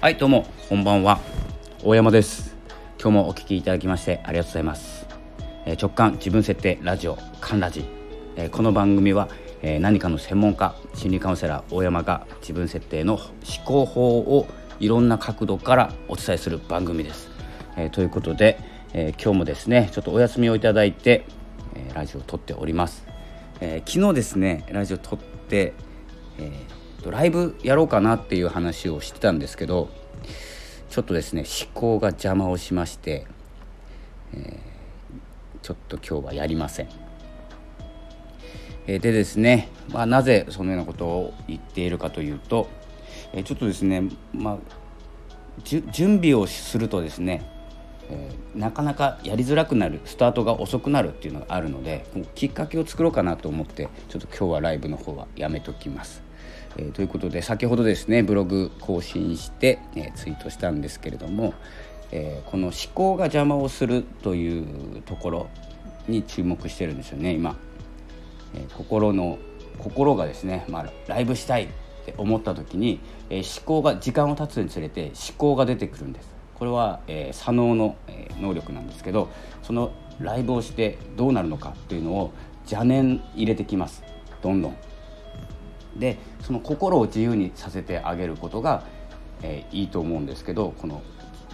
はいどうもこんばんは。大山です。今日もお聞きいただきましてありがとうございます、えー、直感自分設定ラジオカンラジ、えー、この番組は、えー、何かの専門家心理カウンセラー大山が自分設定の思考法をいろんな角度からお伝えする番組です、えということで、え今日もですねちょっとお休みをいただいて、えラジオを撮っております、え昨日ですねラジオ撮って、えーライブやろうかなっていう話をしてたんですけどちょっとですね思考が邪魔をしまして、えー、ちょっと今日はやりません。えー、でですね、まあ、なぜそのようなことを言っているかというと、えー、ちょっとですね、まあ、準備をするとですね、え、なかなかやりづらくなるスタートが遅くなるっていうのがあるのできっかけを作ろうかなと思ってちょっと今日はライブの方はやめときます。えー、ということで先ほどですねブログ更新して、えー、ツイートしたんですけれども、えー、この思考が邪魔をするというところに注目してるんですよね今、え心の心がですね、まあ、ライブしたいって思った時に、え思考が時間を経つにつれて思考が出てくるんです。これは、え左脳の、え能力なんですけどそのライブをしてどうなるのかっていうのを邪念入れてきます。どんどん。でその心を自由にさせてあげることが、えー、いいと思うんですけどこの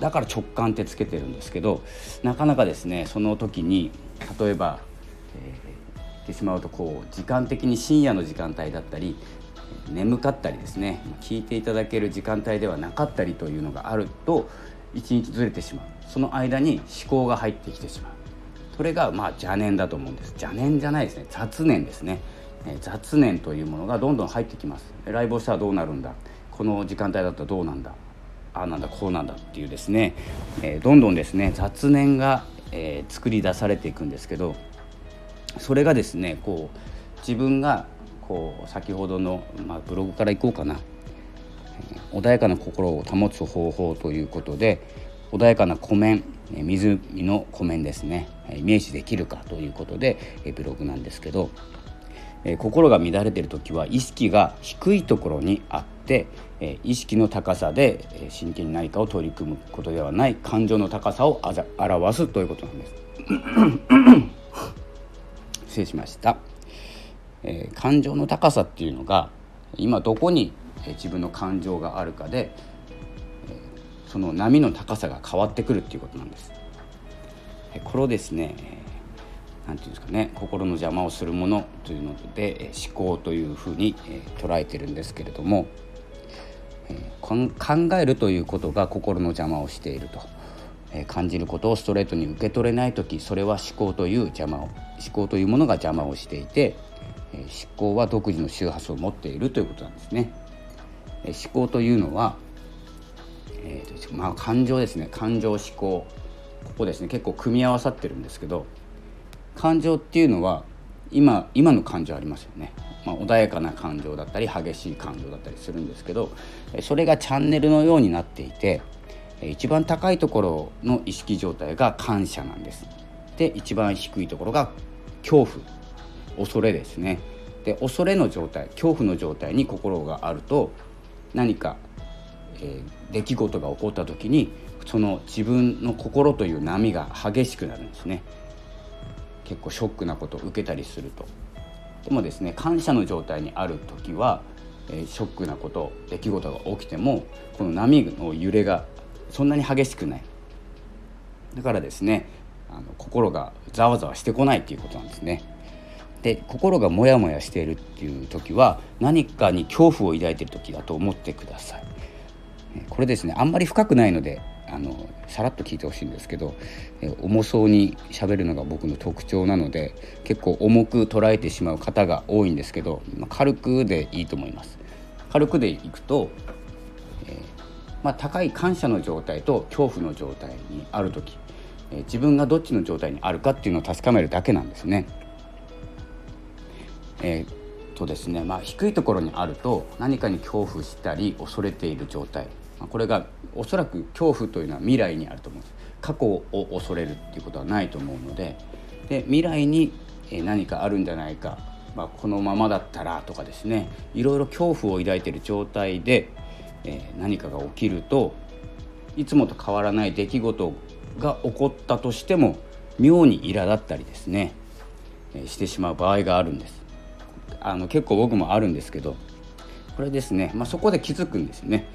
だから直感ってつけてるんですけどなかなかですねその時に例えば、えー、言ってしまうとこう時間的に深夜の時間帯だったり眠かったりですね聞いていただける時間帯ではなかったりというのがあると一日ずれてしまう。その間に思考が入ってきてしまう。それがまあ邪念だと思うんです。邪念じゃないですね。雑念ですね。雑念というものがどんどん入ってきます。ライブをしたらどうなるんだ。この時間帯だったらどうなんだ。ああなんだこうなんだっていうですね、え、どんどんですね雑念が、え、作り出されていくんですけどそれがですねこう自分がこう先ほどの、まあ、ブログからいこうかな、穏やかな心を保つ方法ということで穏やかな湖面湖の湖面ですね。イメージできるかということでブログなんですけどえ心が乱れている時は意識が低いところにあって、え意識の高さで、え真剣に何かを取り組むことではない感情の高さを表すということなんです。失礼しました、えー、感情の高さっていうのが今どこにえ自分の感情があるかで、えその波の高さが変わってくるっていうことなんです。これをですね何て言うんですかね心の邪魔をするものというので思考というふうに捉えてるんですけれども考えるということが心の邪魔をしていると。感じることをストレートに受け取れない時それは思考という邪魔を思考というものが邪魔をしていて思考は独自の周波数を持っているということなんですね。思考というのは、えーまあ、感情ですね。感情思考。ここですね。結構組み合わさってるんですけど感情っていうのは今今の感情ありますよね、まあ、穏やかな感情だったり激しい感情だったりするんですけどそれがチャンネルのようになっていて一番高いところの意識状態が感謝なんです。で一番低いところが恐怖。恐れですね。で恐れの状態恐怖の状態に心があると何か、えー、出来事が起こった時にその自分の心という波が激しくなるんですね。結構ショックなことを受けたりするとでもですね感謝の状態にある時は、えー、ショックなこと出来事が起きてもこの波の揺れがそんなに激しくないだからですねあの心がざわざわしてこないっていうことなんですね。で心がモヤモヤしているっていう時は何かに恐怖を抱いている時だと思ってください。これですねあんまり深くないのであのさらっと聞いてほしいんですけど、重そうに喋るのが僕の特徴なので結構重く捉えてしまう方が多いんですけど、まあ、軽くでいいと思います。軽くでいくと、えー、まあ、高い感謝の状態と恐怖の状態にある時、えー、自分がどっちの状態にあるかっていうのを確かめるだけなんですね。えー、とですねまあ、低いところにあると何かに恐怖したり恐れている状態これがおそらく恐怖というのは未来にあると思う。んです過去を恐れるっていうことはないと思うのでで未来に何かあるんじゃないか、まあ、このままだったらとかですね。いろいろ恐怖を抱いている状態でえ、何かが起きるといつもと変わらない出来事が起こったとしても妙に苛立ったりですね、え、してしまう場合があるんです。あの結構僕もあるんですけどこれですね、まあ、そこで気づくんですよね、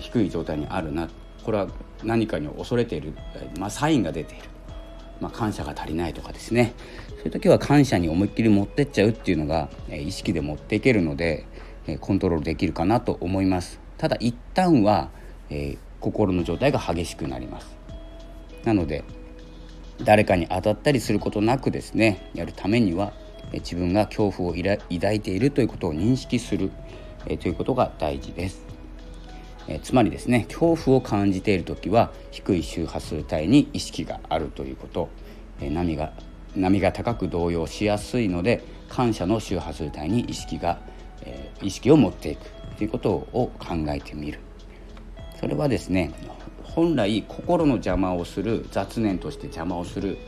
低い状態にあるな。これは何かに恐れている、まあ、サインが出ている、まあ、感謝が足りないとかですね。そういう時は感謝に思いっきり持ってっちゃうっていうのが、意識で持っていけるので、コントロールできるかなと思います。ただ一旦は、えー、心の状態が激しくなります。なので誰かに当たったりすることなくですねやるためには自分が恐怖を抱いているということを認識するということが大事です。えつまりですね恐怖を感じている時は低い周波数帯に意識があるということ。え波が波が高く動揺しやすいので感謝の周波数帯に意識がえ意識を持っていくということを考えてみる。それはですね本来心の邪魔をする雑念として邪魔をする、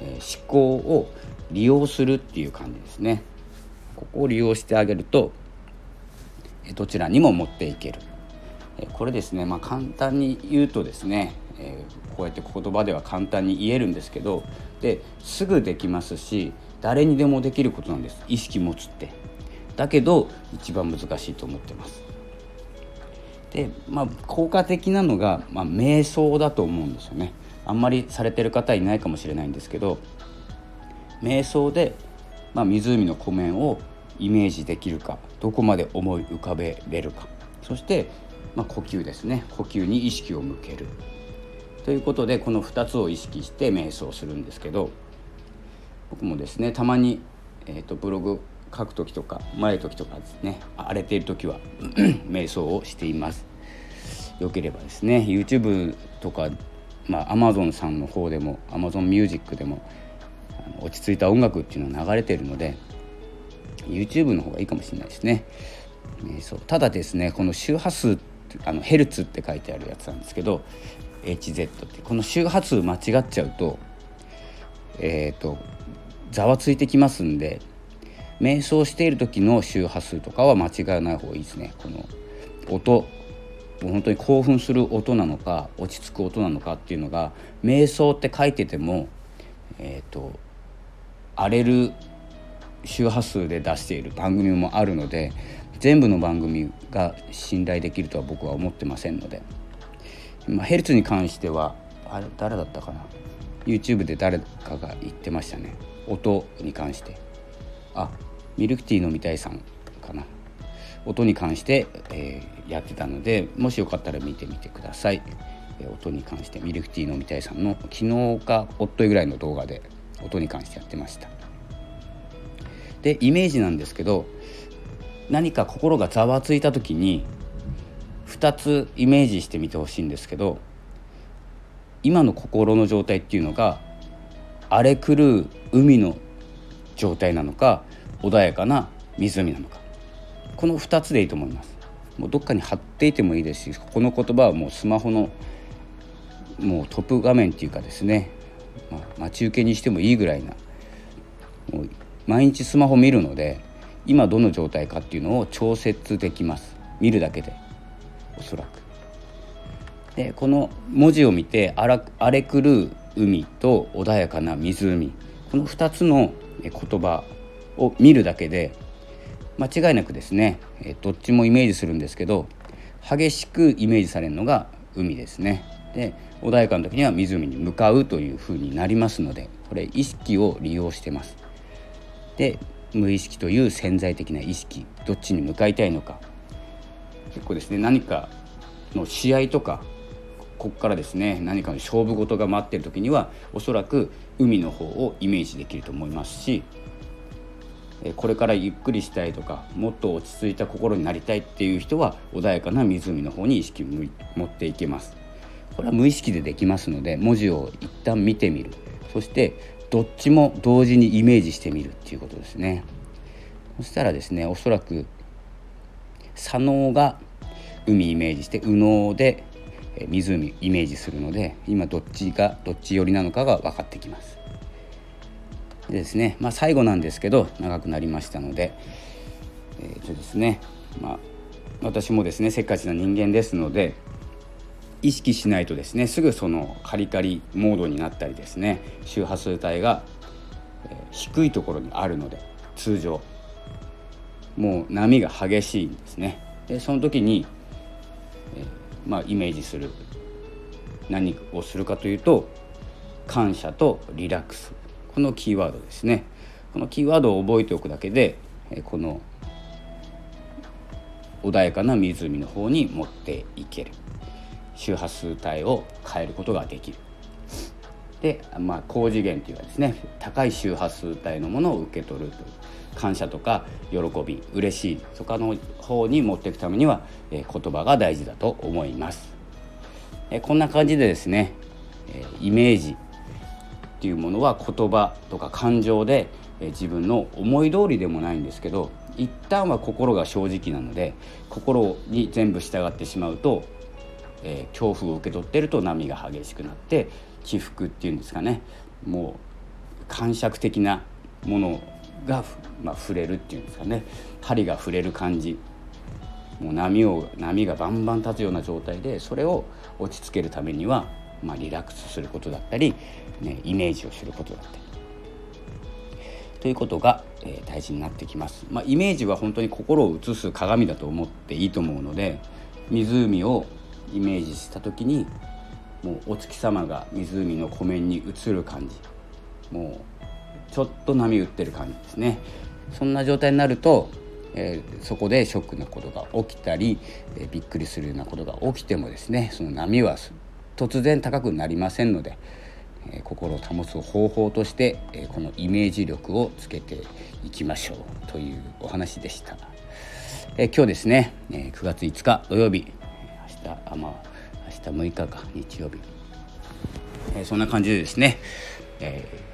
え、思考を利用するっていう感じですね。ここを利用してあげるとどちらにも持っていける。これですね、まあ、簡単に言うとですね、え、こうやって言葉では簡単に言えるんですけどですぐできますし誰にでもできることなんです。意識持つって。だけど一番難しいと思ってます。でまあ効果的なのが、まあ、瞑想だと思うんですよね。あんまりされてる方いないかもしれないんですけど瞑想で、まあ、湖の湖面をイメージできるかどこまで思い浮かべれるか。そして、まあ、呼吸ですね。呼吸に意識を向ける。ということでこの2つを意識して瞑想するんですけど僕もですねたまに、えーとブログ書く時とか前時とかですね荒れている時は 瞑想をしています。よければですね YouTube とかまあ Amazon さんの方でも Amazon Music でも落ち着いた音楽っていうのは流れてるので YouTube の方がいいかもしれないですね。瞑想。ただですねこの周波数あのヘルツって書いてあるやつなんですけど HZ ってこの周波数間違っちゃうとえっ、ー、とざわついてきますんで瞑想している時の周波数とかは間違わない方がいいですね。この音本当に興奮する音なのか落ち着く音なのかっていうのが瞑想って書いててもえっ、ー、と荒れる周波数で出している番組もあるので全部の番組が信頼できるとは僕は思ってませんので、まあ、ヘルツに関してはあれ誰だったかな？YouTube で誰かが言ってましたね。音に関して。あミルクティー飲みたいさんかな。音に関して、えー、やってたのでもしよかったら見てみてください、えー、音に関してミルクティー飲みたいさんの昨日かおっといぐらいの動画で音に関してやってました。でイメージなんですけど何か心がざわついた時に2つイメージしてみてほしいんですけど今の心の状態っていうのが荒れ狂う海の状態なのか穏やかな湖なのか。この2つでいいと思います。もうどっかに貼っていてもいいですしこの言葉はもうスマホのもうトップ画面っていうかですね、まあ、待ち受けにしてもいいぐらいな。毎日スマホ見るので今どの状態かっていうのを調節できます見るだけでおそらく。でこの文字を見て荒れ狂う海と穏やかな湖この2つの言葉を見るだけで間違いなくですねどっちもイメージするんですけど激しくイメージされるのが海ですね。で穏やかな時には湖に向かうというふうになりますのでこれ意識を利用してます。で無意識という潜在的な意識どっちに向かいたいのか。結構ですね何かの試合とかここからですね何かの勝負事が待っている時にはおそらく海の方をイメージできると思いますしこれからゆっくりしたいとかもっと落ち着いた心になりたいっていう人は穏やかな湖の方に意識を持っていけます。これは無意識でできますので文字を一旦見てみる。そしてどっちも同時にイメージしてみるっていうことですね。そしたらですねおそらく左脳が海イメージして右脳で湖イメージするので今どっちがどっち寄りなのかが分かってきます。でですね、まあ、最後なんですけど長くなりましたのでえー、とですねまあ私もですねせっかちな人間ですので意識しないとですねすぐそのカリカリモードになったりですね周波数帯が低いところにあるので通常。もう波が激しいんですね。でその時に、え、まあ、イメージする何をするかというと感謝とリラックス。このキーワードですね。このキーワードを覚えておくだけでこの穏やかな湖の方に持っていける。周波数帯を変えることができる。で、まあ、高次元というかですね高い周波数帯のものを受け取るという感謝とか喜び嬉しいとかの方に持っていくためには、えー、言葉が大事だと思います、えー、こんな感じでですね、えー、イメージっていうものは言葉とか感情で、え自分の思い通りでもないんですけど一旦は心が正直なので心に全部従ってしまうと、え恐怖を受け取ってると波が激しくなって起伏っていうんですかね。もう感触的なものが、まあ、触れるっていうんですかね。針が触れる感じ。もう波を波がバンバン立つような状態でそれを落ち着けるためには、まあ、リラックスすることだったり、ね、イメージをすることだったり。ということが、えー、大事になってきます、まあ、イメージは本当に心を映す鏡だと思っていいと思うので湖をイメージした時にもうお月様が湖の湖面に映る感じもうちょっと波打ってる感じですねそんな状態になると、えー、そこでショックなことが起きたり、えー、びっくりするようなことが起きてもですねその波は突然高くなりませんので、えー、心を保つ方法として、えこのイメージ力をつけていきましょうというお話でした。え今日ですね、え9月5日土曜日あまあ明日6日か日曜日、えそんな感じでですね、えー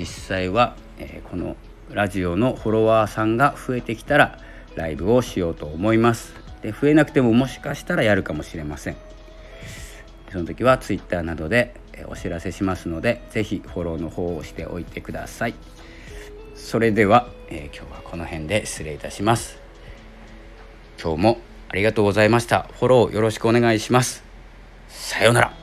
実際は、えこのラジオのフォロワーさんが増えてきたらライブをしようと思います。で増えなくてももしかしたらやるかもしれません。その時は Twitter などでお知らせしますので是非フォローの方をしておいてください。それでは、えー、今日はこの辺で失礼いたします。今日もありがとうございました。フォローよろしくお願いします。さようなら。